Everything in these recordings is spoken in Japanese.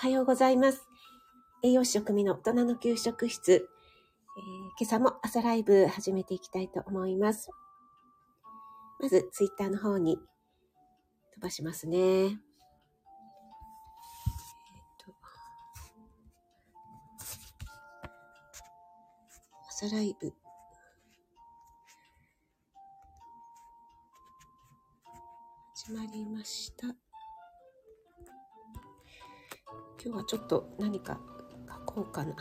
おはようございます。栄養士食味の大人の給食室、えー今朝も朝ライブ始めていきたいと思います。まず、ツイッターの方に飛ばしますね。えー朝ライブ。始まりました。今日はちょっと何か書こうかな。カ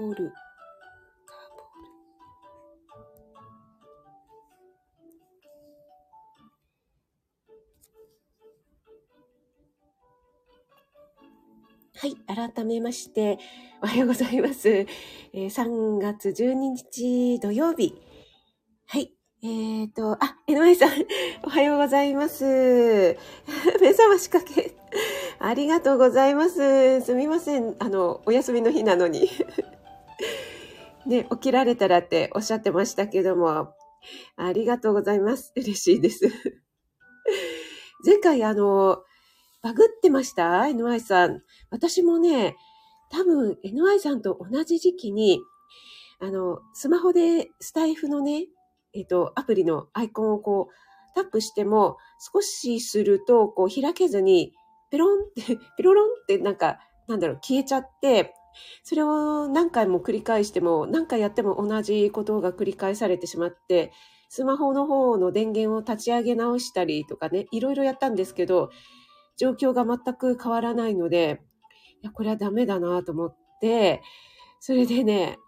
ーボール。はい。改めまして、おはようございます。えー3月12日土曜日。はい。えーと、あ、江上さん、おはようございます。目覚ましかけ、ありがとうございます。すみません。あの、お休みの日なのに。ね、起きられたらっておっしゃってましたけども、ありがとうございます。嬉しいです。前回、あの、バグってました ?NY さん。私もね、多分 NY さんと同じ時期に、あの、スマホでスタイフのね、えっ、と、アプリのアイコンをこう、タップしても、少しすると、こう、開けずに、ペロンって、ペロロンってなんか、なんだろう、消えちゃって、それを何回も繰り返しても、何回やっても同じことが繰り返されてしまって、スマホの方の電源を立ち上げ直したりとかね、いろいろやったんですけど、状況が全く変わらないので、いや、これはダメだなと思って、それでね、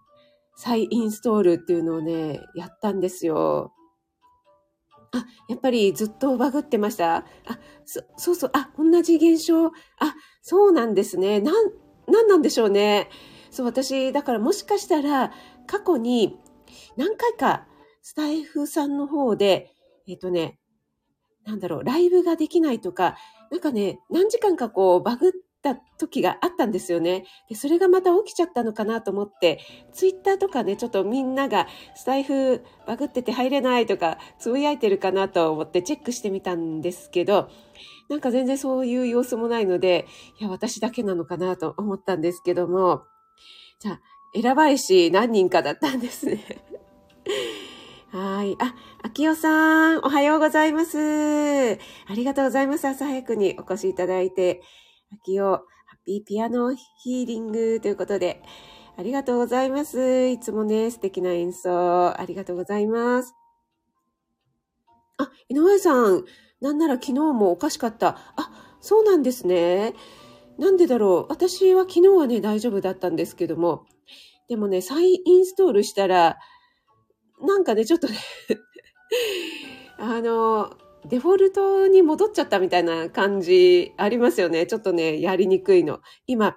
再インストールっていうのをね、やったんですよ。あ、やっぱりずっとバグってました？あ、そ、そうそう、あ、同じ現象。あ、そうなんですね。なん、なんなんでしょうね。そう、私、だからもしかしたら、過去に何回かスタイフさんの方で、えっ、とね、なんだろう、ライブができないとか、なんかね、何時間かこう、バグった時があったんですよね。で、それがまた起きちゃったのかなと思って、ツイッターとかね、ちょっとみんながスタイフバグってて入れないとか、つぶやいてるかなと思ってチェックしてみたんですけど、なんか全然そういう様子もないので、いや、私だけなのかなと思ったんですけども、じゃあ、選ばれし何人かだったんですね。はい。あ、秋代さん、おはようございます。ありがとうございます。朝早くにお越しいただいて。秋代、ハッピーピアノヒーリングということで、ありがとうございます。いつもね、素敵な演奏、ありがとうございます。あ、井上さん、なんなら昨日もおかしかった。あ、そうなんですね。なんでだろう。私は昨日はね、大丈夫だったんですけども。でもね、再インストールしたら、なんかね、ちょっとね、あの、デフォルトに戻っちゃったみたいな感じありますよね。ちょっとね、やりにくいの。今、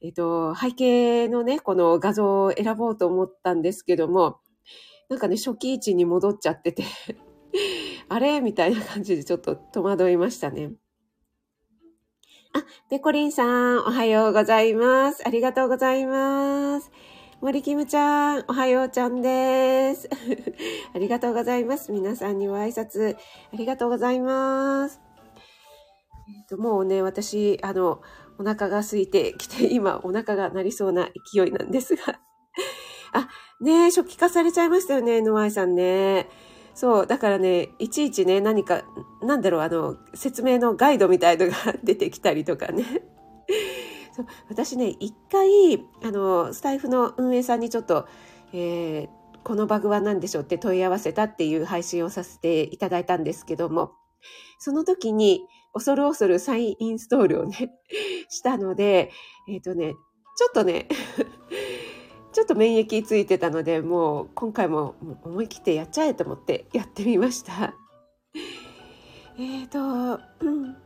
えっと、背景のね、この画像を選ぼうと思ったんですけども、なんかね、初期位置に戻っちゃってて、あれ？みたいな感じでちょっと戸惑いましたね。あ、ペコリンさん、おはようございます。ありがとうございます。森キムちゃん、おはようちゃんです。ありがとうございます。皆さんにご挨拶、ありがとうございます。えっと、もうね、私、あの、お腹が空いてきて、今、お腹が鳴りそうな勢いなんですが。あ、ね初期化されちゃいましたよね、ノアイさんね。そう、だからね、いちいちね、何か、なんだろう、あの、説明のガイドみたいのが出てきたりとかね。そう私ね、一回、あの、スタイフの運営さんにちょっと、えーこのバグは何でしょうって問い合わせたっていう配信をさせていただいたんですけども、その時に恐る恐る再インストールをね、したので、えっ、とね、ちょっとね、ちょっと免疫ついてたので、もう今回も思い切ってやっちゃえと思ってやってみました。えっ、と、うん。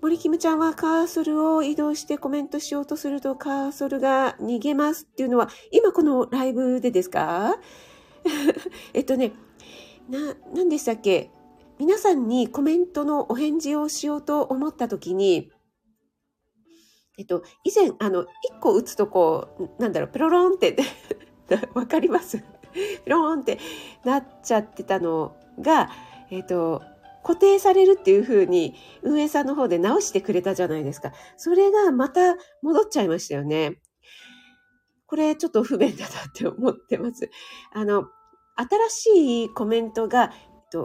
森キムちゃんはカーソルを移動してコメントしようとするとカーソルが逃げますっていうのは、今このライブでですか？えっとね、な、何でしたっけ？皆さんにコメントのお返事をしようと思った時に、えっと、以前、あの、一個打つとこう、なんだろう、プロロンって、わかります？ピローンってなっちゃってたのが、えっ、と、固定されるっていう風に運営さんの方で直してくれたじゃないですか。それがまた戻っちゃいましたよね。これちょっと不便だなって思ってます。あの、新しいコメントが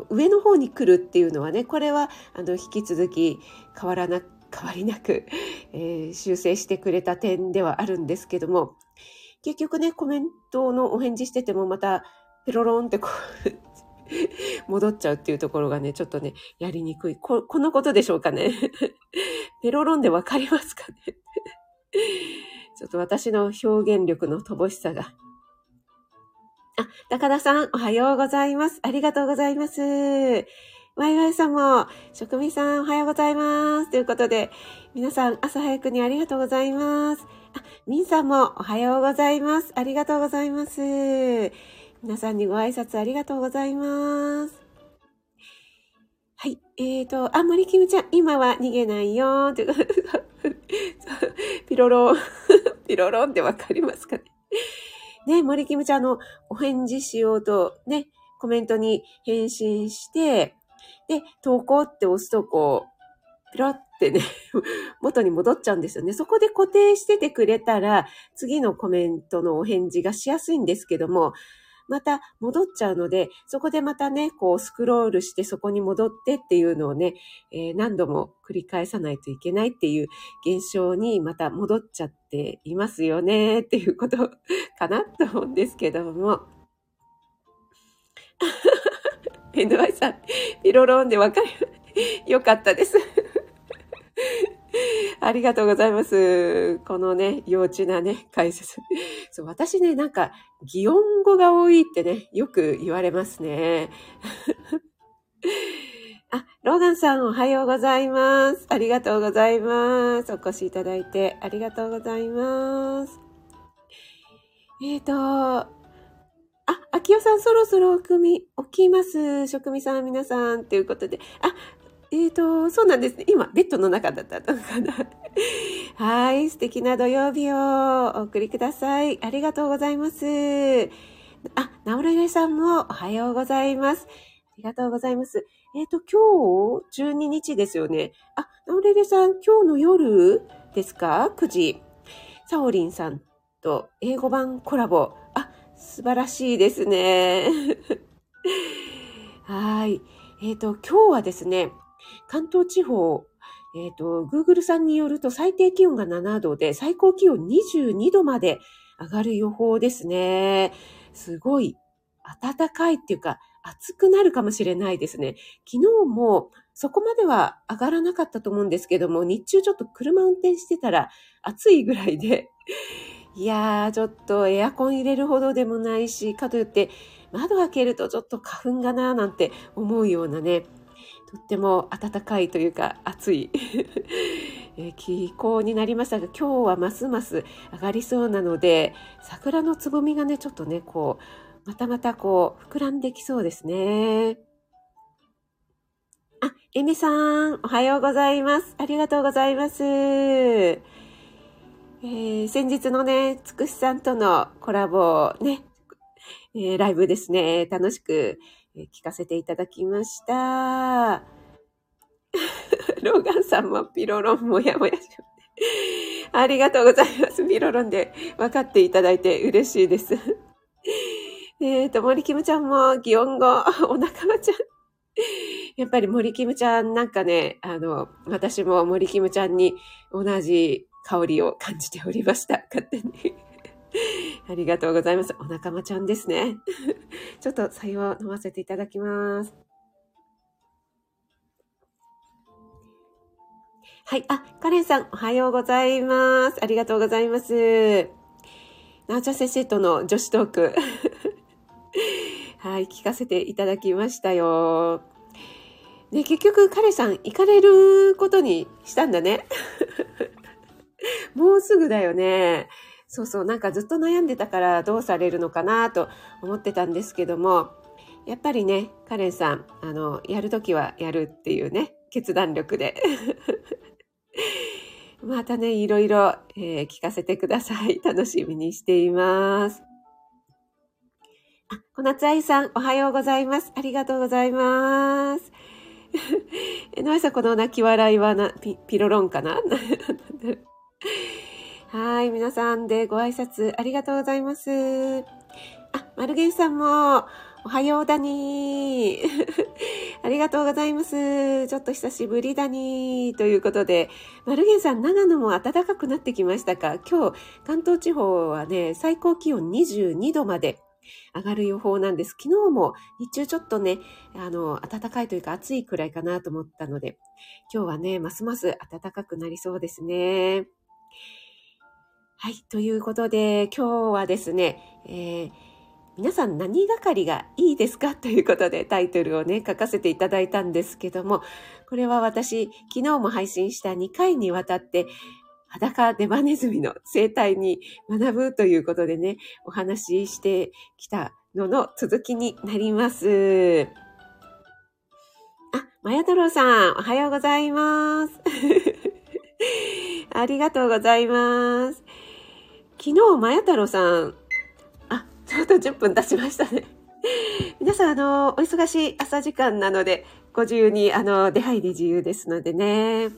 上の方に来るっていうのはね、これはあの引き続き変わらな、変わりなく、えー、修正してくれた点ではあるんですけども、結局ね、コメントのお返事しててもまたペロロンってこう 戻っちゃうっていうところがね、ちょっとね、やりにくい。こ、このことでしょうかね。ペロロンでわかりますかね ちょっと私の表現力の乏しさが。あ、高田さん、おはようございます。ありがとうございます。ワイワイさんも、職味さん、おはようございます。ということで、皆さん、朝早くにありがとうございます。あ、ミンさんも、おはようございます。ありがとうございます。皆さんにご挨拶ありがとうございます。はい。えーと、あ、森キムちゃん、今は逃げないよ。ということで、ピロロン、ピロロンってわかりますかね。ね、森キムちゃんのお返事しようとね、コメントに返信して、で、投稿って押すとこう、ピロってね、元に戻っちゃうんですよね。そこで固定しててくれたら、次のコメントのお返事がしやすいんですけども、また戻っちゃうので、そこでまたね、こうスクロールしてそこに戻ってっていうのをね、えー、何度も繰り返さないといけないっていう現象にまた戻っちゃっていますよね っていうことかなと思うんですけども。NY さん、ピロロンでわかる。よかったです。ありがとうございます。このね、幼稚なね、解説。そう私ね、なんか、擬音語が多いってね、よく言われますね。あ、ローガンさんおはようございます。ありがとうございます。お越しいただいてありがとうございます。えっ、ー、と、あ、秋代さんそろそろ組起きます。職味さん皆さんということで。あ、えっ、ー、と、そうなんですね。今、ベッドの中だったのかな。はい。素敵な土曜日をお送りください。ありがとうございます。あ、ナオレレさんもおはようございます。ありがとうございます。えっ、ー、と、今日、12日ですよね。あ、ナオレレさん、今日の夜ですか ?9 時。サオリンさんと英語版コラボ。あ、素晴らしいですね。はい。えっ、ー、と、今日はですね、関東地方、えっ、ー、と、Google さんによると最低気温が7度で最高気温22度まで上がる予報ですね。すごい暖かいっていうか暑くなるかもしれないですね。昨日もそこまでは上がらなかったと思うんですけども、日中ちょっと車運転してたら暑いぐらいで、いやー、ちょっとエアコン入れるほどでもないし、かといって窓開けるとちょっと花粉がなーなんて思うようなね、とっても暖かいというか暑い 気候になりましたが今日はますます上がりそうなので桜のつぼみがねちょっとねこうまたまたこう膨らんできそうですね。あ、エミさん、おはようございます。ありがとうございます。えー、先日のね、つくしさんとのコラボね、えー、ライブですね、楽しくえ聞かせていただきました。ローガンさんもピロロンもやもやしありがとうございます。ピロロンで分かっていただいて嬉しいです。えっと、森キムちゃんも擬音語、お仲間ちゃん。やっぱり森キムちゃんなんかね、あの、私も森キムちゃんに同じ香りを感じておりました。勝手に。ありがとうございます。お仲間ちゃんですね。ちょっと採用飲ませていただきます。はい。あ、カレンさん、おはようございます。ありがとうございます。なおちゃん先生との女子トーク。はい、聞かせていただきましたよ。ね、結局、カレンさん、行かれることにしたんだね。もうすぐだよね。そうそう、なんかずっと悩んでたからどうされるのかなと思ってたんですけども、やっぱりね、カレンさん、あの、やるときはやるっていうね、決断力で。またね、いろいろ、えー、聞かせてください。楽しみにしています。あ、小夏愛さん、おはようございます。ありがとうございます。えのあさん、この泣き笑いはな、ピ、ピロロンかな？はい、皆さんでご挨拶ありがとうございます。あ、マルゲンさんも、おはようだに ありがとうございます。ちょっと久しぶりだにということで、マルゲンさん、長野も暖かくなってきましたか？今日、関東地方はね、最高気温22度まで上がる予報なんです。昨日も日中ちょっとね、あの、暖かいというか暑いくらいかなと思ったので、今日はね、ますます暖かくなりそうですね。はい。ということで、今日はですね、えー皆さん何係がいいですか？ということでタイトルをね、書かせていただいたんですけども、これは私、昨日も配信した2回にわたって、裸デバネズミの生態に学ぶということでね、お話ししてきたのの続きになります。あ、まや太郎さん、おはようございます。ありがとうございます。昨日、まや太郎さん、あちょうど10分経ちましたね。皆さん、あの、お忙しい朝時間なので、ご自由に、あの、出入り自由ですのでね。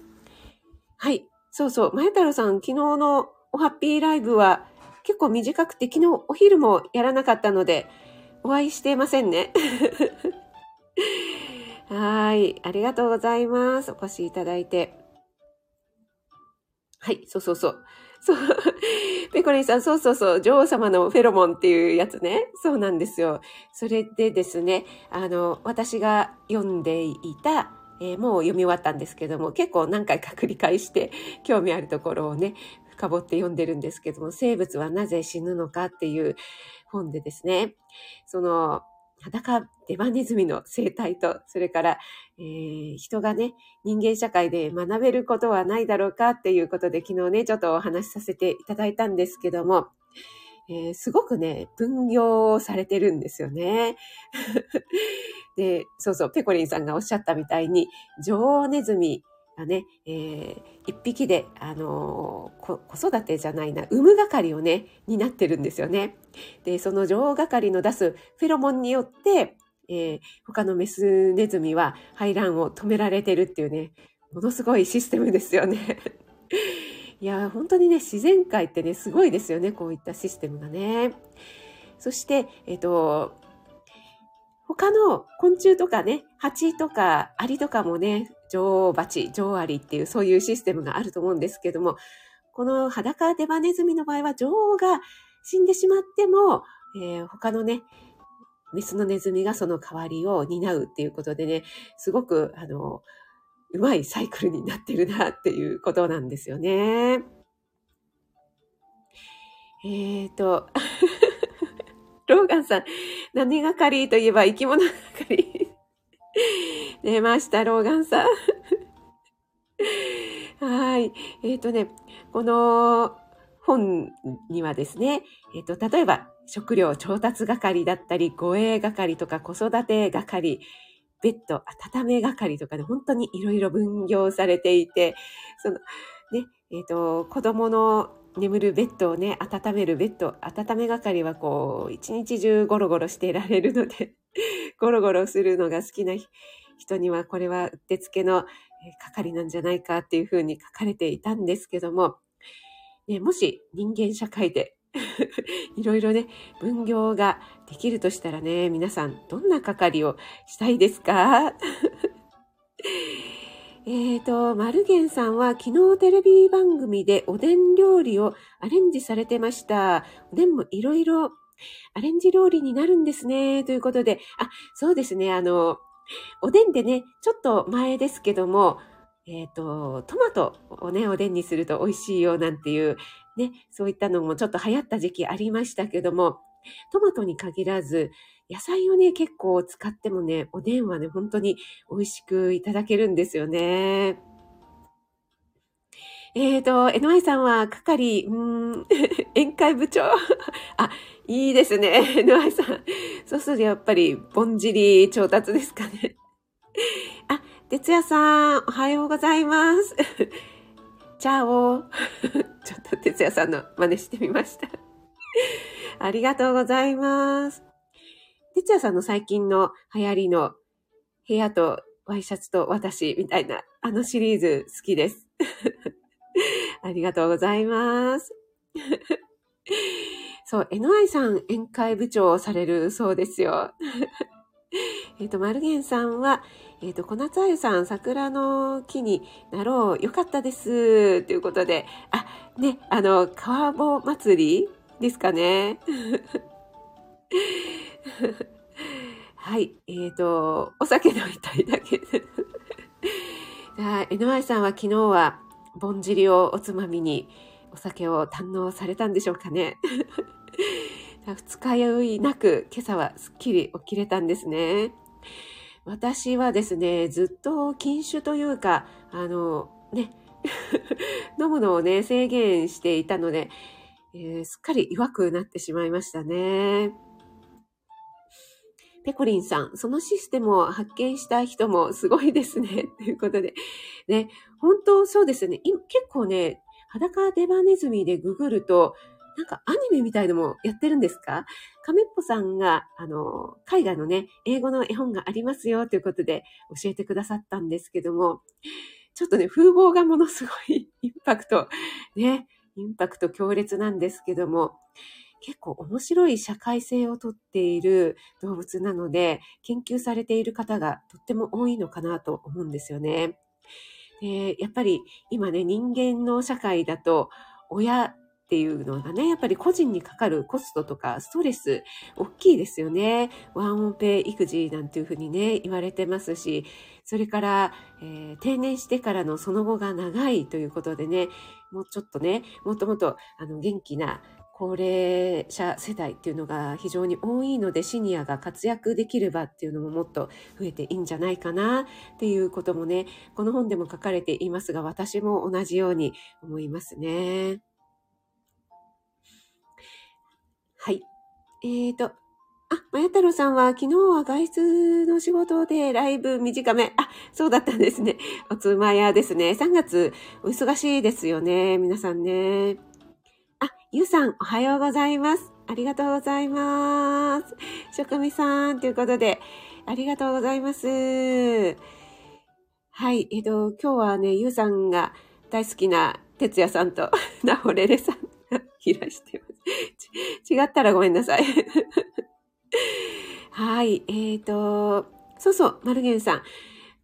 はい。そうそう。前太郎さん、昨日のおハッピーライブは結構短くて、昨日お昼もやらなかったので、お会いしてませんね。はい。ありがとうございます。お越しいただいて。はい。そうそうそう。そう。ペコリンさん、そうそうそう、女王様のフェロモンっていうやつね。そうなんですよ。それでですね、あの、私が読んでいた、えー、もう読み終わったんですけども、結構何回か繰り返して興味あるところをね、深掘って読んでるんですけども、生物はなぜ死ぬのかっていう本でですね、その、裸デバネズミの生態と、それから、えー、人がね、人間社会で学べることはないだろうかっていうことで昨日ね、ちょっとお話しさせていただいたんですけども、えー、すごくね、分業されてるんですよね。で、そうそう、ペコリンさんがおっしゃったみたいに、女王ネズミがね、えー、一匹で、あのー、子育てじゃないな、産む係をね、担ってるんですよね。で、その女王係の出すフェロモンによって、えー、他のメスネズミは排卵を止められてるっていうね、ものすごいシステムですよね。いや、本当にね、自然界ってね、すごいですよね、こういったシステムがね。そして、えっ、と、他の昆虫とかね、蜂とかアリとかもね、女王蜂、女王アリっていうそういうシステムがあると思うんですけども、この裸デバネズミの場合は女王が死んでしまっても、えー、他のね、メスのネズミがその代わりを担うっていうことでね、すごく、あの、うまいサイクルになってるなっていうことなんですよね。えっ、ー、と、ローガンさん、何係といえば生き物係。出ました、ローガンさん。はい。えっ、ー、とね、この本にはですね、えっ、ー、と、例えば、食料調達係だったり、護衛係とか子育て係、ベッド温め係とかね、本当にいろいろ分業されていて、その、ね、えっ、ー、と、子供の眠るベッドをね、温めるベッド、温め係はこう、一日中ゴロゴロしていられるので ゴロゴロするのが好きな人には、これはうってつけの係なんじゃないかっていうふうに書かれていたんですけども、ね、もし人間社会で いろいろね、分業ができるとしたらね、皆さんどんな係をしたいですか？えっ、と、マルゲンさんは昨日テレビ番組でおでん料理をアレンジされてました。おでんもいろいろアレンジ料理になるんですね。ということで、あ、そうですね。あの、おでんでね、ちょっと前ですけども、えっ、ー、と、トマトをね、おでんにすると美味しいよなんていう、ね、そういったのもちょっと流行った時期ありましたけども、トマトに限らず、野菜をね、結構使ってもね、おでんはね、本当に美味しくいただけるんですよね。えっ、ー、と、NY さんは係、うん、宴会部長。あ、いいですね。NY さん。そうするとやっぱり、ぼんじり調達ですかね。あ、哲也さん、おはようございます。チャオ。ちょっと哲也さんの真似してみました。ありがとうございます。哲也さんの最近の流行りの部屋とワイシャツと私みたいな、あのシリーズ好きです。ありがとうございます。そう、NY さん宴会部長をされるそうですよ。えっと、マルゲンさんは、えっ、ー、と、小夏あゆさん、桜の木になろう。よかったです。ということで、あ、ね、あの、川坊祭りですかね。はい。えっ、ー、と、お酒飲みたいだけ。じゃあ、NY さんは昨日は、ぼんじりをおつまみに、お酒を堪能されたんでしょうかね。二日酔いなく、今朝はすっきり起きれたんですね。私はですね、ずっと禁酒というか、あの、ね、飲むのをね、制限していたので、えー、すっかり弱くなってしまいましたね。ペコリンさん、そのシステムを発見した人もすごいですね。ということで。ね、本当そうですよね。結構ね、裸デバネズミでググると、なんかアニメみたいのもやってるんですか？亀っぽさんが、あの、海外のね、英語の絵本がありますよということで教えてくださったんですけども、ちょっとね、風貌がものすごいインパクト、ね、インパクト強烈なんですけども、結構面白い社会性をとっている動物なので、研究されている方がとっても多いのかなと思うんですよね。でやっぱり今ね、人間の社会だと、親っていうのがね、やっぱり個人にかかるコストとかストレス、大きいですよね。ワンオペ育児なんていうふうにね、言われてますし、それから、えー、定年してからのその後が長いということでね、もうちょっとね、もっともっとあの元気な高齢者世代っていうのが非常に多いので、シニアが活躍できる場っていうのももっと増えていいんじゃないかなっていうこともね、この本でも書かれていますが、私も同じように思いますね。はい。えーと、あ、まや太郎さんは昨日は外出の仕事でライブ短め。あ、そうだったんですね。おつまやですね。3月お忙しいですよね。皆さんね。ゆうさん、おはようございます。ありがとうございます。職味さん、ということで、ありがとうございます。はい。えっ、と、今日はね、ゆうさんが大好きな哲也さんと、なほれれさんがいらしてます。違ったらごめんなさい。はい。えーと、そうそう、マルゲンさん。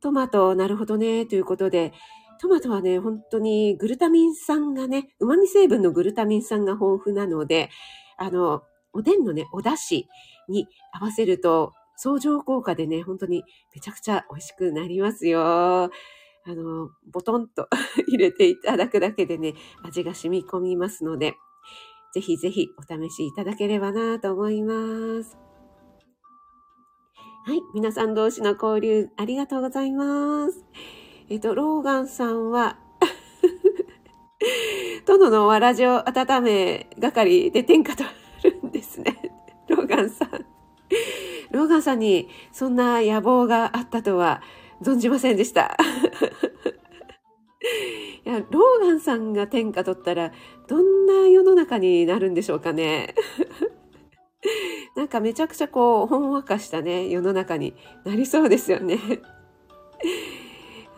トマト、なるほどね、ということで、トマトはね、本当にグルタミン酸がね、旨味成分のグルタミン酸が豊富なので、あの、おでんのね、お出汁に合わせると、相乗効果でね、本当にめちゃくちゃ美味しくなりますよ。あの、ボトンと 入れていただくだけでね、味が染み込みますので、ぜひぜひお試しいただければなと思います。はい。皆さん同士の交流ありがとうございます。えっと、ローガンさんは 殿のわらじを温め係で天下とるんですね。ローガンさん。ローガンさんにそんな野望があったとは存じませんでした。いや、ローガンさんが天下取ったら、どんな世の中になるんでしょうかね。なんかめちゃくちゃこう、ほんわかしたね、世の中になりそうですよね。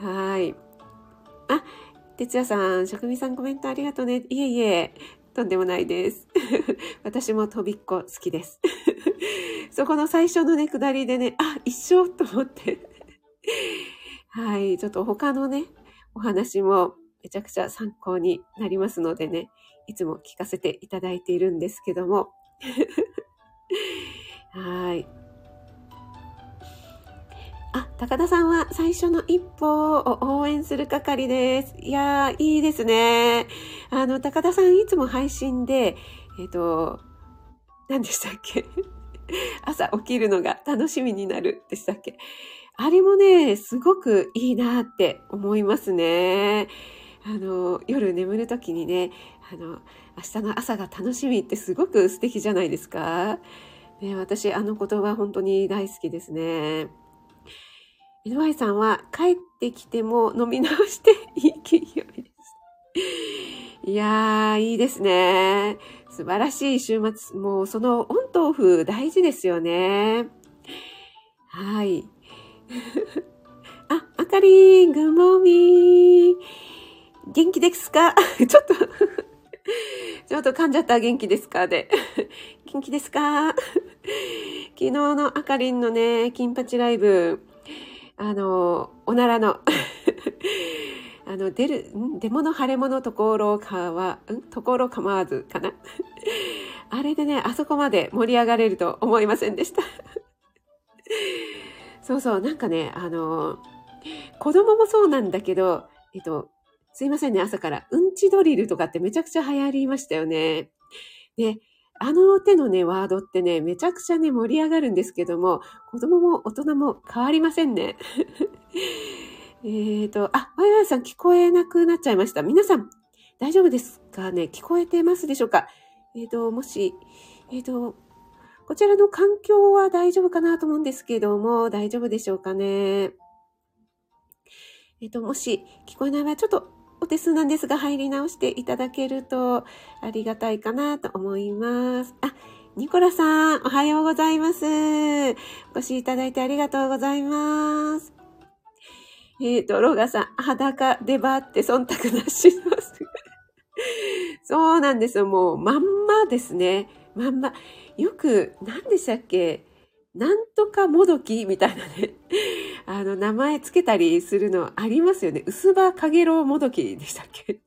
はい。あ、哲也さん、職味さんコメントありがとうね。いえいえ、とんでもないです。私も飛びっこ好きです。そこの最初のね、下りでね、あ、一緒と思って。はい、ちょっと他のね、お話もめちゃくちゃ参考になりますのでね、いつも聞かせていただいているんですけども。はい。高田さんは最初の一歩を応援する係です。いやー、いいですね。あの、高田さんいつも配信で、えっ、ー、と、何でしたっけ？朝起きるのが楽しみになるでしたっけ？あれもね、すごくいいなって思いますね。あの、夜眠るときにね、あの、明日の朝が楽しみってすごく素敵じゃないですか。ね、私、あの言葉本当に大好きですね。井上さんは帰ってきても飲み直していい金曜日です。いやー、いいですね。素晴らしい週末。もうそのオンとオフ大事ですよね。はい。あ、あかりん、グッモーミー。元気ですか？ちょっとちょっと噛んじゃった元気ですか？で。元気ですか？昨日のあかりんのね、金八ライブ、あの、おならの あの、出る、ん？出物腫れ物ところかは、ん？ところ構わずかな？あれでね、あそこまで盛り上がれると思いませんでしたそうそう、なんかね、あの、子供もそうなんだけど、えっと、すいませんね、朝から。うんちドリルとかってめちゃくちゃ流行りましたよね。で、あの手のね、ワードってね、めちゃくちゃね、盛り上がるんですけども、子供も大人も変わりませんね。えっと、あ、ワイワイさん聞こえなくなっちゃいました。皆さん、大丈夫ですかね？聞こえてますでしょうか？えっ、ー、と、もし、えっ、ー、と、こちらの環境は大丈夫かなと思うんですけども、大丈夫でしょうかね？えっ、ー、と、もし聞こえない場合、ちょっとお手数なんですが、入り直していただけるとありがたいかなと思います。あ、ニコラさん、おはようございます。お越しいただいてありがとうございます。えっ、ー、と、ロガさん、裸でばって忖度なします。そうなんですよ。もう、まんまですね。まんま。よく、何でしたっけ？なんとかもどきみたいなね。あの、名前つけたりするのありますよね。薄葉かげろうもどきでしたっけ？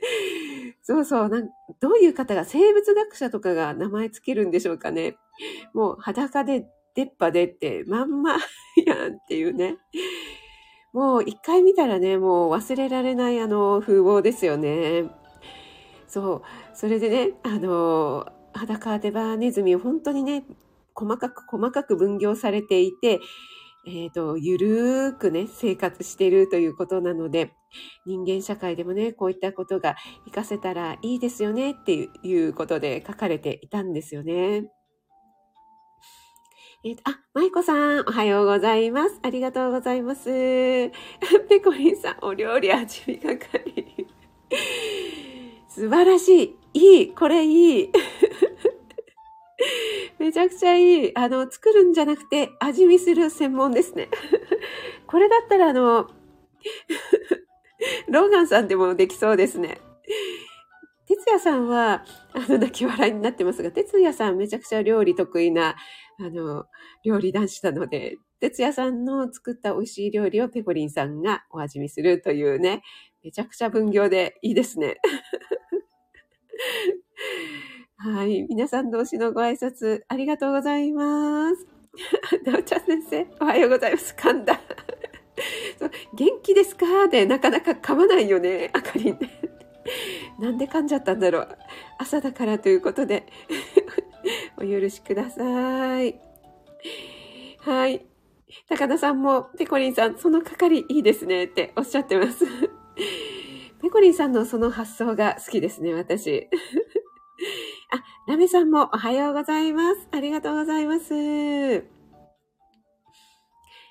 そうそうなん。どういう方が、生物学者とかが名前つけるんでしょうかね。もう裸で出っ歯でってまんまやんっていうね。もう一回見たらね、もう忘れられないあの風貌ですよね。そう。それでね、あの、裸デバネズミ本当にね、細かく細かく分業されていて、えっ、ー、と、ゆるーくね、生活してるということなので、人間社会でもね、こういったことが活かせたらいいですよねっていうことで書かれていたんですよね。えっー、あ、舞子さん、おはようございます。ありがとうございます。ペコリンさん、お料理味見係。素晴らしい。いい。これいい。めちゃくちゃいい。あの、作るんじゃなくて味見する専門ですね。これだったらあの、ローガンさんでもできそうですね。哲也さんは、あの、泣き笑いになってますが、哲也さんめちゃくちゃ料理得意な、あの、料理男子なので、哲也さんの作った美味しい料理をペコリンさんがお味見するというね、めちゃくちゃ分業でいいですね。はい。皆さん同士のご挨拶ありがとうございます。なおちゃん先生、おはようございます。噛んだ。そう元気ですか？でなかなか噛まないよね、あかりん。なんで噛んじゃったんだろう？朝だからということで、お許しください。はい。高田さんも、ペコリンさん、その係いいですねっておっしゃってます。ペコリンさんのその発想が好きですね、私。ラメさんもおはようございます。ありがとうございます。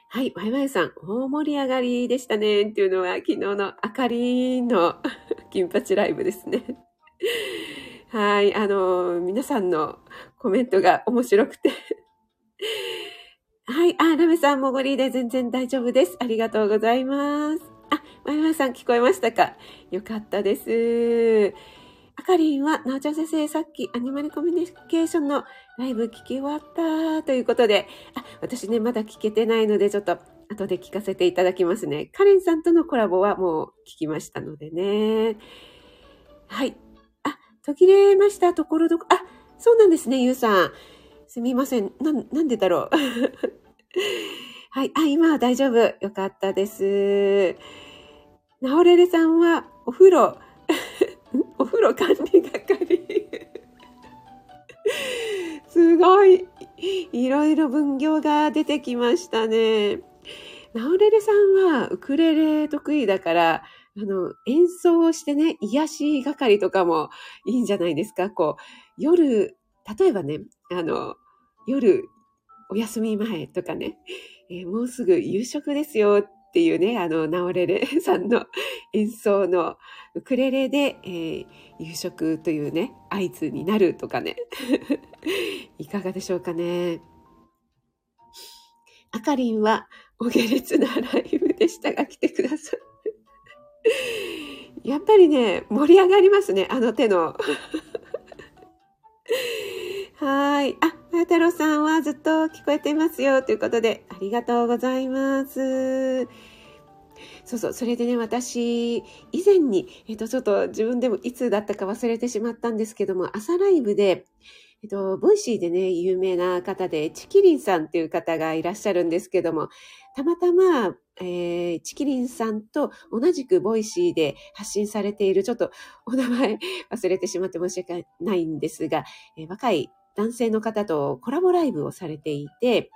はい、ワイワイさん、大盛り上がりでしたね。っていうのは、昨日のあかりの 金八ライブですね。はい、あの、皆さんのコメントが面白くてはい、あ、ラメさんもごりで全然大丈夫です。ありがとうございます。あ、ワイワイさん聞こえましたか？よかったです。あかりんは、なおちゃん先生、さっきアニマルコミュニケーションのライブ聞き終わったということで、あ、私ね、まだ聞けてないので、ちょっと後で聞かせていただきますね。カレンさんとのコラボはもう聞きましたのでね。はい。あ、途切れました。ところどこ、あ、そうなんですね、ゆうさん。すみません。な、なんでだろう。はい。あ、今は大丈夫。よかったです。なおれれさんは、お風呂、お風呂管理係。すごい。いろいろ分業が出てきましたね。ナオレレさんはウクレレ得意だから、あの、演奏をしてね、癒し係とかもいいんじゃないですか。こう、夜、例えばね、あの、夜、お休み前とかね、えー、もうすぐ夕食ですよっていうね、あの、ナオレレさんの演奏のウクレレで、えー、夕食というね、合図になるとかね。いかがでしょうかね。あかりんは、お下劣なライブでしたが来てください。やっぱりね、盛り上がりますね、あの手の。はい。あ、まや太郎さんはずっと聞こえていますよ。ということで、ありがとうございます。そうそう、それでね、私、以前に、えっ、と、ちょっと自分でもいつだったか忘れてしまったんですけども、朝ライブで、えっと、 Voicy でね、有名な方で、チキリンさんっていう方がいらっしゃるんですけども、たまたま、えー、チキリンさんと同じく Voicy で発信されている、ちょっとお名前忘れてしまって申し訳ないんですが、えー、若い男性の方とコラボライブをされていて、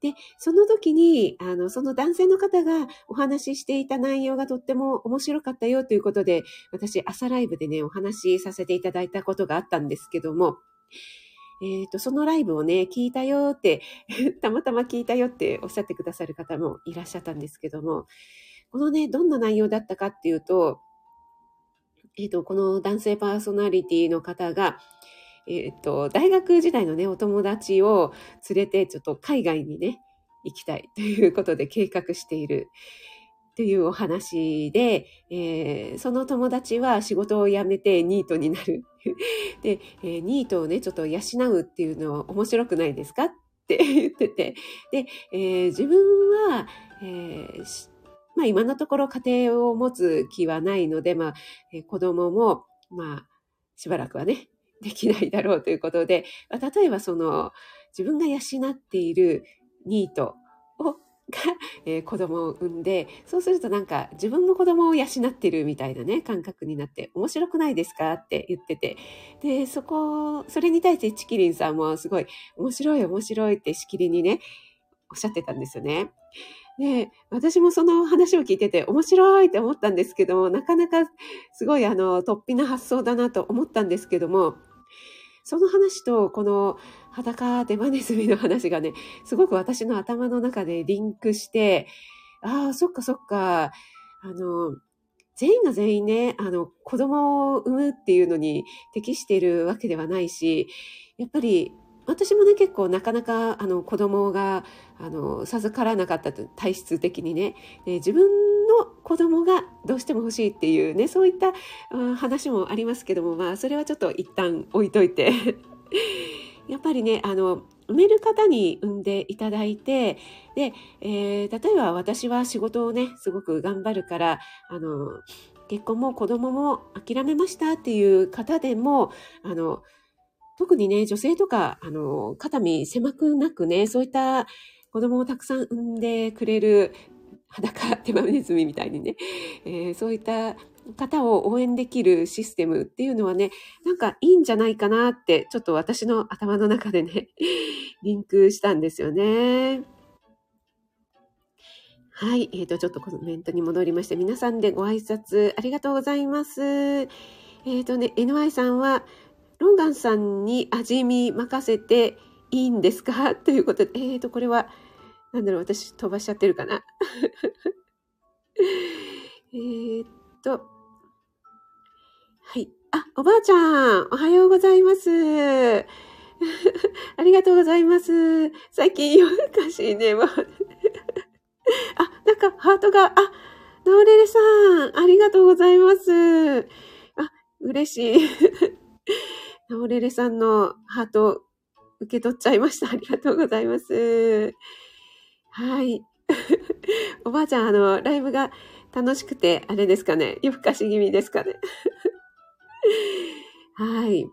で、その時に、あの、その男性の方がお話ししていた内容がとっても面白かったよということで、私、朝ライブでね、お話しさせていただいたことがあったんですけども、えっ、ー、と、そのライブをね、聞いたよって、たまたま聞いたよっておっしゃってくださる方もいらっしゃったんですけども、このね、どんな内容だったかっていうと、えっ、ー、と、この男性パーソナリティの方が、えっ、と、大学時代のね、お友達を連れて、ちょっと海外にね、行きたいということで計画している。というお話で、えー、その友達は仕事を辞めてニートになる。で、えー、ニートをね、ちょっと養うっていうのは面白くないですか？って言ってて。で、えー、自分は、え、まあ今のところ家庭を持つ気はないので、まあ、え、子供も、まあ、しばらくはね、できないだろうということで、例えばその、自分が養っているニートをが、えー、子供を産んで、そうするとなんか自分も子供を養ってるみたいなね、感覚になって、面白くないですかって言ってて。で、そこ、それに対してチキリンさんもすごい、面白い面白いってしきりにね、おっしゃってたんですよね。で、私もその話を聞いてて面白いって思ったんですけども、なかなかすごいあの、突飛な発想だなと思ったんですけども、その話とこの裸デマネズミの話がね、すごく私の頭の中でリンクして、ああ、そっかそっか、あの、全員が全員ね、あの、子供を産むっていうのに適しているわけではないし、やっぱり私もね、結構なかなか、あの、子供が、あの、授からなかったと、体質的にね、で自分の子供がどうしても欲しいっていうね、そういった話もありますけども、まあ、それはちょっと一旦置いといて。やっぱりね、あの、産める方に産んでいただいて、で、えー、例えば私は仕事をね、すごく頑張るから、あの、結婚も子供も諦めましたっていう方でも、あの、特にね、女性とか、あの、肩身狭くなくね、そういった子供をたくさん産んでくれる裸手豆ネズミみたいにね、えー、そういった方を応援できるシステムっていうのはね、なんかいいんじゃないかなって、ちょっと私の頭の中でね、リンクしたんですよね。はい。えっ、ー、と、ちょっとコメントに戻りまして、皆さんでご挨拶ありがとうございます。えっ、ー、とね、NY さんは、ロンガンさんに味見任せていいんですか？ということで、えっ、ー、と、これは、なんだろう、私飛ばしちゃってるかな？えっと、はい。あ、おばあちゃん、おはようございます。ありがとうございます。最近夜更かしね、もうあ、なんかハートが、あ、ナオレレさん、ありがとうございます。あ、嬉しい。ナオレレさんのハート受け取っちゃいました。ありがとうございます。はい。おばあちゃん、あの、ライブが楽しくて、あれですかね。夜更かし気味ですかね。はい。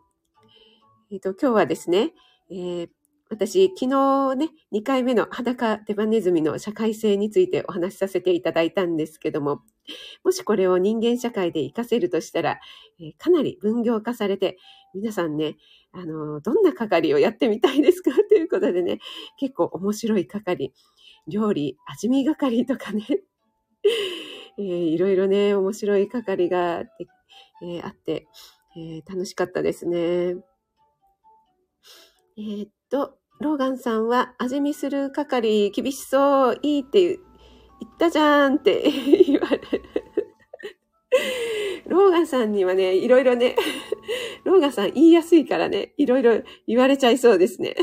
えっ、ー、と、今日はですね、えー、私、昨日ね、2回目の裸デバネズミの社会性についてお話しさせていただいたんですけども、もしこれを人間社会で活かせるとしたら、えー、かなり分業化されて、皆さんね、あの、どんな係をやってみたいですか？ということでね、結構面白い係、料理、味見係とかね、えー、いろいろね、面白い係があって、えー、あって、え、楽しかったですね。えー、っと、ローガンさんは、味見する係厳しそう、いいって言ったじゃんって 言われる。ローガンさんにはね、いろいろね、ローガンさん言いやすいからね、いろいろ言われちゃいそうですね。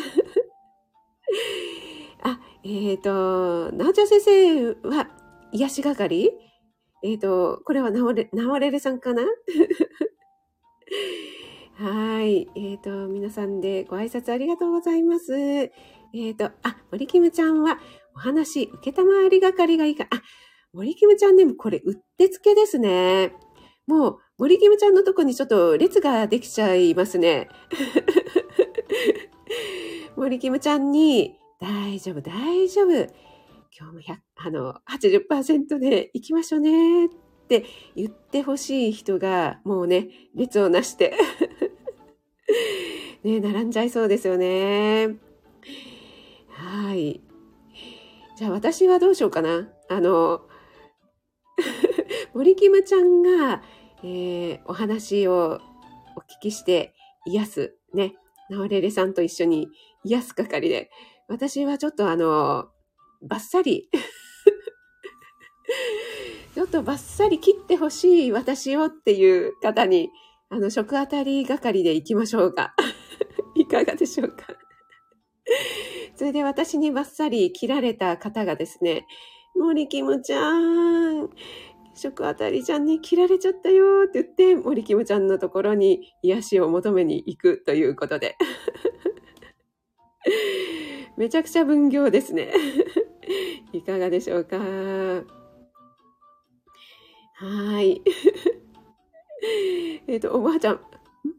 あ、えっ、ー、と、なおちゃん先生は癒し係？えっ、ー、と、これはなおれ、なおれるさんかな？はい。えっ、ー、と、皆さんでご挨拶ありがとうございます。えっ、ー、と、あ、森キムちゃんはお話、受けたまわり係がいいか。あ、森キムちゃんでもこれ、うってつけですね。もう、森キムちゃんのとこにちょっと列ができちゃいますね。森キムちゃんに、大丈夫、大丈夫。今日も100、あの、80%で行きましょうねって言ってほしい人が、もうね、列をなして ね、並んじゃいそうですよね。はい。じゃあ私はどうしようかな。あの、森キムちゃんが、えー、お話をお聞きして癒す、ね、ナオレレさんと一緒に癒す係で、私はちょっとあの、バッサリ ちょっとバッサリ切ってほしい私をっていう方に、あの、食あたり係で行きましょうか。いかがでしょうか。それで私にバッサリ切られた方がですね、森キムちゃん、食あたりちゃんに切られちゃったよって言って、森キムちゃんのところに癒しを求めに行くということで。めちゃくちゃ分業ですね。いかがでしょうかはい。えっと、おばあちゃん、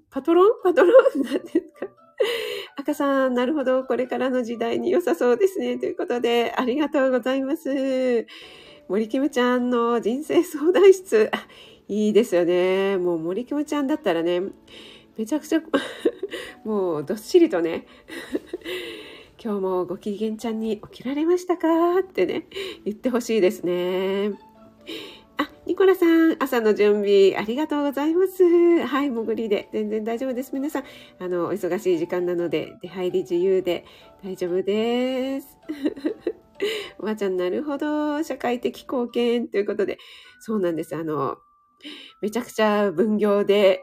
パトロン？パトロン？なんですか？赤さん、なるほど。これからの時代に良さそうですね。ということで、ありがとうございます。森キムちゃんの人生相談室。いいですよね。もう森キムちゃんだったらね、めちゃくちゃ もうどっしりとね今日もご機嫌ちゃんに起きられましたか？ってね、言ってほしいですね。あ、ニコラさん、朝の準備ありがとうございます。はい、潜りで全然大丈夫です。皆さん、あの、お忙しい時間なので、出入り自由で大丈夫です。おばあちゃん、なるほど。社会的貢献ということで、そうなんです。あの、めちゃくちゃ分業で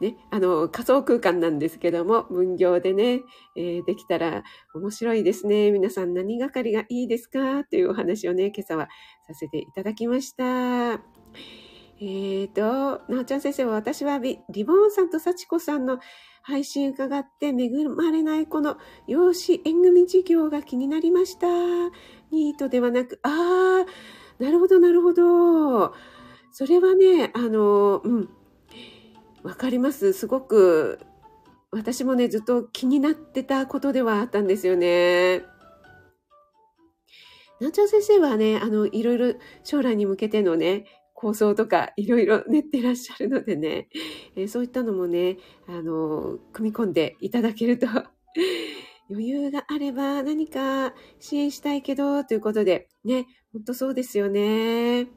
ね、あの、仮想空間なんですけども、分業でね、えー、できたら面白いですね。皆さん何がかりがいいですか？というお話をね、今朝はさせていただきました。えっ、ー、と、なおちゃん先生は私はリボンさんと幸子さんの配信伺って恵まれないこの養子縁組事業が気になりました。ニートではなく、ああ、なるほど、なるほど。それはね、あの、うん。わかります。すごく、私もね、ずっと気になってたことではあったんですよね。なんちゃん先生はね、あの、いろいろ将来に向けてのね、構想とかいろいろ 練ってらっしゃるのでね、えー、そういったのもね、あの、組み込んでいただけると 余裕があれば何か支援したいけど、ということで、ね、ほんとそうですよね。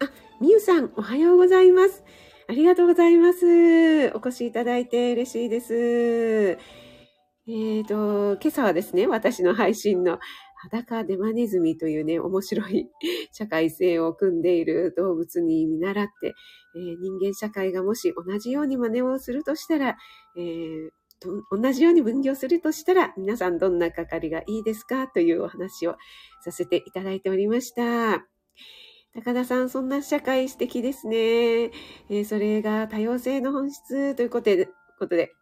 あ、みゆさん、おはようございます。ありがとうございます。お越しいただいて嬉しいです。えっ、ー、と、今朝はですね、私の配信の裸デマネズミというね、面白い社会性を組んでいる動物に見習って、えー、人間社会がもし同じように真似をするとしたら、えー、同じように分業するとしたら、皆さんどんな係がいいですかというお話をさせていただいておりました。高田さん、そんな社会素敵ですね。えー、それが多様性の本質ということで、ことで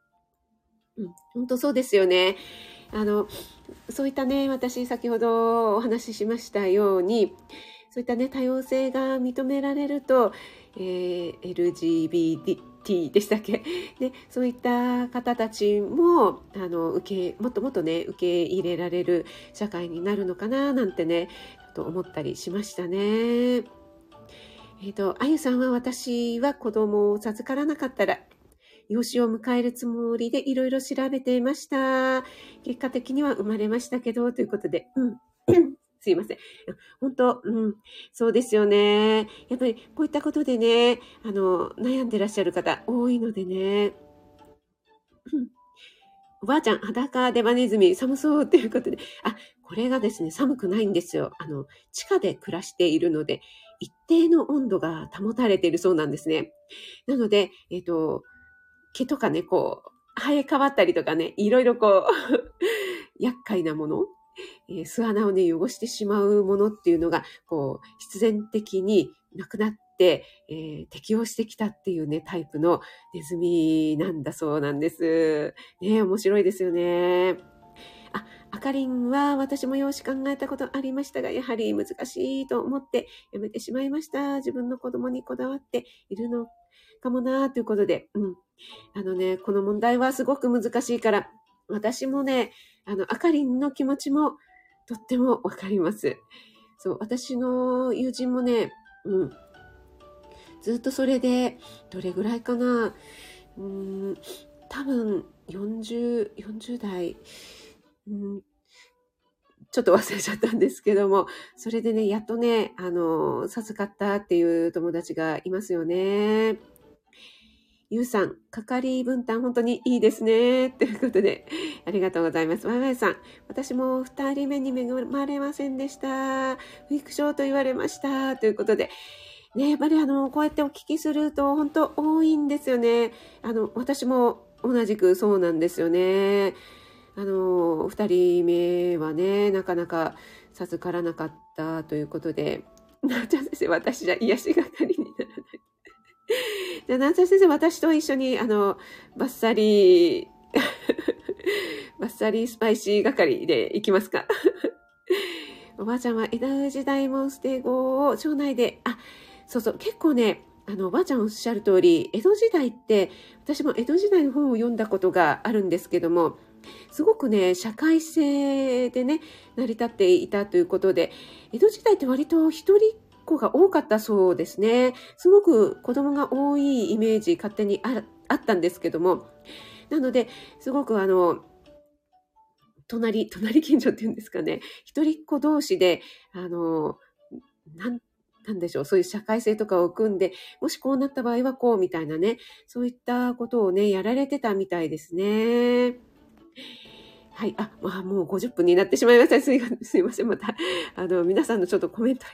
うん、本当そうですよね。あの、そういったね、私先ほどお話ししましたように、そういったね、多様性が認められると、えー、LGBT でしたっけ？で、そういった方たちも、あの、受け、もっともっとね、受け入れられる社会になるのかな、なんてね、と思ったりしましたね。えっ、ー、と、あゆさんは私は子供を授からなかったら、養子を迎えるつもりでいろいろ調べていました。結果的には生まれましたけど、ということで、うん。すいません。本当、うん、そうですよね。やっぱりこういったことでね、あの、悩んでらっしゃる方多いのでね。おばあちゃん、裸デバネズミ、寒そうっていうことで、あ、これがですね、寒くないんですよ。あの、地下で暮らしているので、一定の温度が保たれているそうなんですね。なので、えっ、ー、と、毛とかね、こう、生え変わったりとかね、いろいろこう 厄介なもの、え、巣穴をね、汚してしまうものっていうのが、こう、必然的になくなって、えー、適応してきたっていうね、タイプのネズミなんだそうなんです。ね、面白いですよね。あ、あかりんは私も容姿考えたことありましたが、やはり難しいと思ってやめてしまいました。自分の子供にこだわっているのかもなということで、うん。あのね、この問題はすごく難しいから、私もね、あの、あかりんの気持ちもとってもわかります。そう、私の友人もね、うん。ずっとそれで、どれぐらいかな、うん、多分40、40代、うん、ちょっと忘れちゃったんですけども、それでね、やっとね、あの、授かったっていう友達がいますよね。ゆうさん、係分担本当にいいですね。ということで、ありがとうございます。ワイワイさん、私も二人目に恵まれませんでした。フィクションと言われました。ということで、ね、やっぱりあの、こうやってお聞きすると本当多いんですよね。あの、私も同じくそうなんですよね。あの、二人目はね、なかなか授からなかったということで、なちゃん先生、私じゃ癒し係にならない。じゃあ、なんちゃん先生、私と一緒に、あの、バッサリー、バッサリースパイシー係で行きますか おばあちゃんは江戸時代モンステー語を町内で、あ、そうそう、結構ね、あの、おばあちゃんおっしゃる通り、江戸時代って、私も江戸時代の本を読んだことがあるんですけども、すごくね、社会性でね、成り立っていたということで、江戸時代って割と一人子が多かったそうですね。すごく子供が多いイメージ勝手にああったんですけども、なので、すごくあの、隣、隣近所っていうんですかね、一人っ子同士で、あの、なん、なんでしょう、そういう社会性とかを組んで、もしこうなった場合はこうみたいなね、そういったことをね、やられてたみたいですね。はい。あ、まあ、もう50分になってしまいました。すい すいません。また、あの、皆さんのちょっとコメント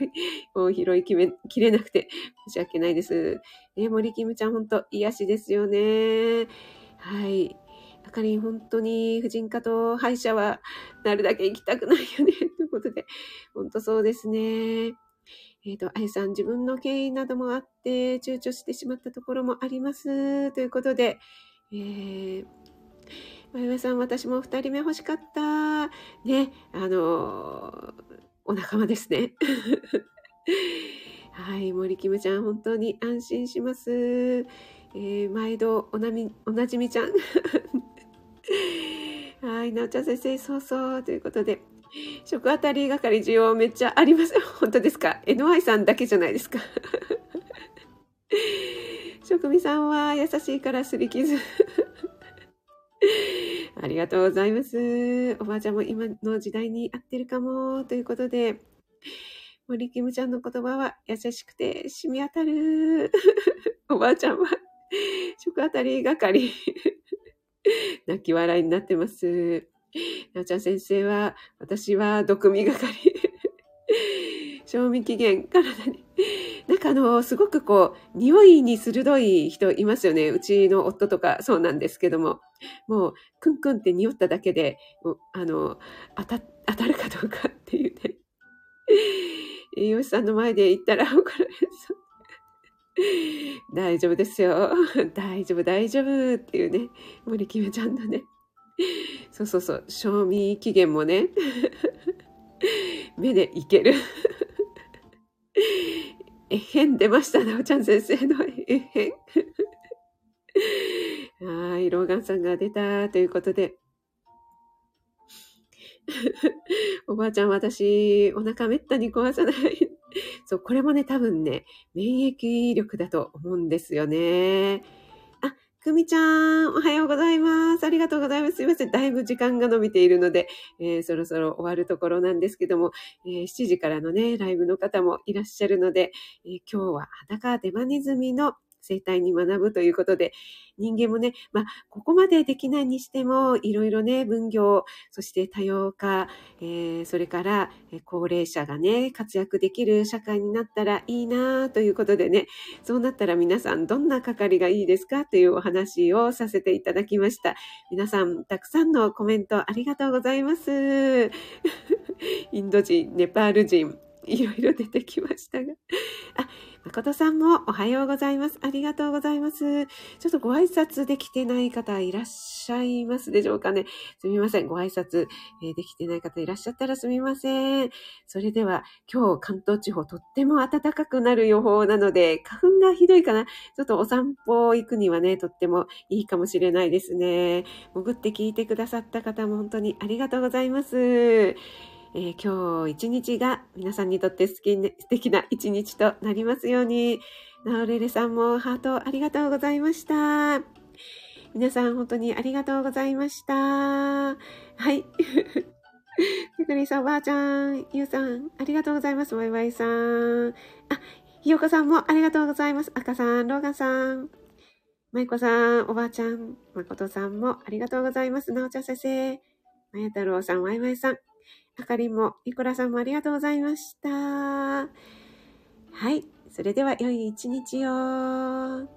を 拾いきめ、きれなくて申し訳ないです。え森キムちゃん、本当癒しですよね。はい。あかりん、本当に婦人科と歯医者はなるだけ行きたくないよね。ということで、本当そうですね。えっ、ー、と、あゆさん、自分の経緯などもあって、躊躇してしまったところもあります。ということで、えー、まゆめさん、私も二人目欲しかった。ね、あのお仲間ですね。はい、森キムちゃん、本当に安心します。えー、毎度おなみ、おなじみちゃん。はい、なおちゃん先生、そうそう、ということで、食あたり係需要めっちゃあります。本当ですか ?NY さんだけじゃないですか。職味さんは優しいからすり傷。ありがとうございます。おばあちゃんも今の時代に合ってるかも、ということで、森キムちゃんの言葉は優しくて染み当たる。おばあちゃんは食あたり係。泣き笑いになってます。なおちゃん先生は、私は毒味係。賞味期限、体に。なんかあの、すごくこう、匂いに鋭い人いますよね。うちの夫とかそうなんですけども。もう、クンクンって匂っただけで、あの、当た、当たるかどうかっていうね。栄養士さんの前で言ったら怒られそう。大丈夫ですよ。大丈夫、大丈夫っていうね。森キムちゃんのね。そうそうそう。賞味期限もね。目でいける。えへん出ました、なおちゃん先生のえへん。はい、ローガンさんが出たということで。おばあちゃん、私、お腹めったに壊さない。そう、これもね、多分ね、免疫力だと思うんですよね。くみちゃん、おはようございます。ありがとうございます。すいません。だいぶ時間が伸びているので、えー、そろそろ終わるところなんですけども、えー、7時からのね、ライブの方もいらっしゃるので、えー、今日は裸デマネズミの生態に学ぶということで、人間もね、まあ、ここまでできないにしても、いろいろね、分業、そして多様化、えー、それから、高齢者がね、活躍できる社会になったらいいなということでね、そうなったら皆さんどんな係がいいですかというお話をさせていただきました。皆さん、たくさんのコメントありがとうございます。インド人、ネパール人、いろいろ出てきましたが。あ、誠さんもおはようございます。ありがとうございます。ちょっとご挨拶できてない方いらっしゃいますでしょうかね。すみません。ご挨拶、えー、できてない方いらっしゃったらすみません。それでは今日関東地方とっても暖かくなる予報なので、花粉がひどいかな。ちょっとお散歩行くにはね、とってもいいかもしれないですね。潜って聞いてくださった方も本当にありがとうございます。えー、今日一日が皆さんにとって素敵な一日となりますように。ナオレレさんもハートありがとうございました。皆さん本当にありがとうございました。はい。ゆかりさん、おばあちゃん、ゆうさん、ありがとうございます。ワイワイさん。あ、ひよこさんもありがとうございます。赤さん、ローガンさん。まいこさん、おばあちゃん、まことさんもありがとうございます。なおちゃん先生。まや太郎さん、ワイワイさん。あかりも、ニコラさんもありがとうございました。はい。それでは良い一日を。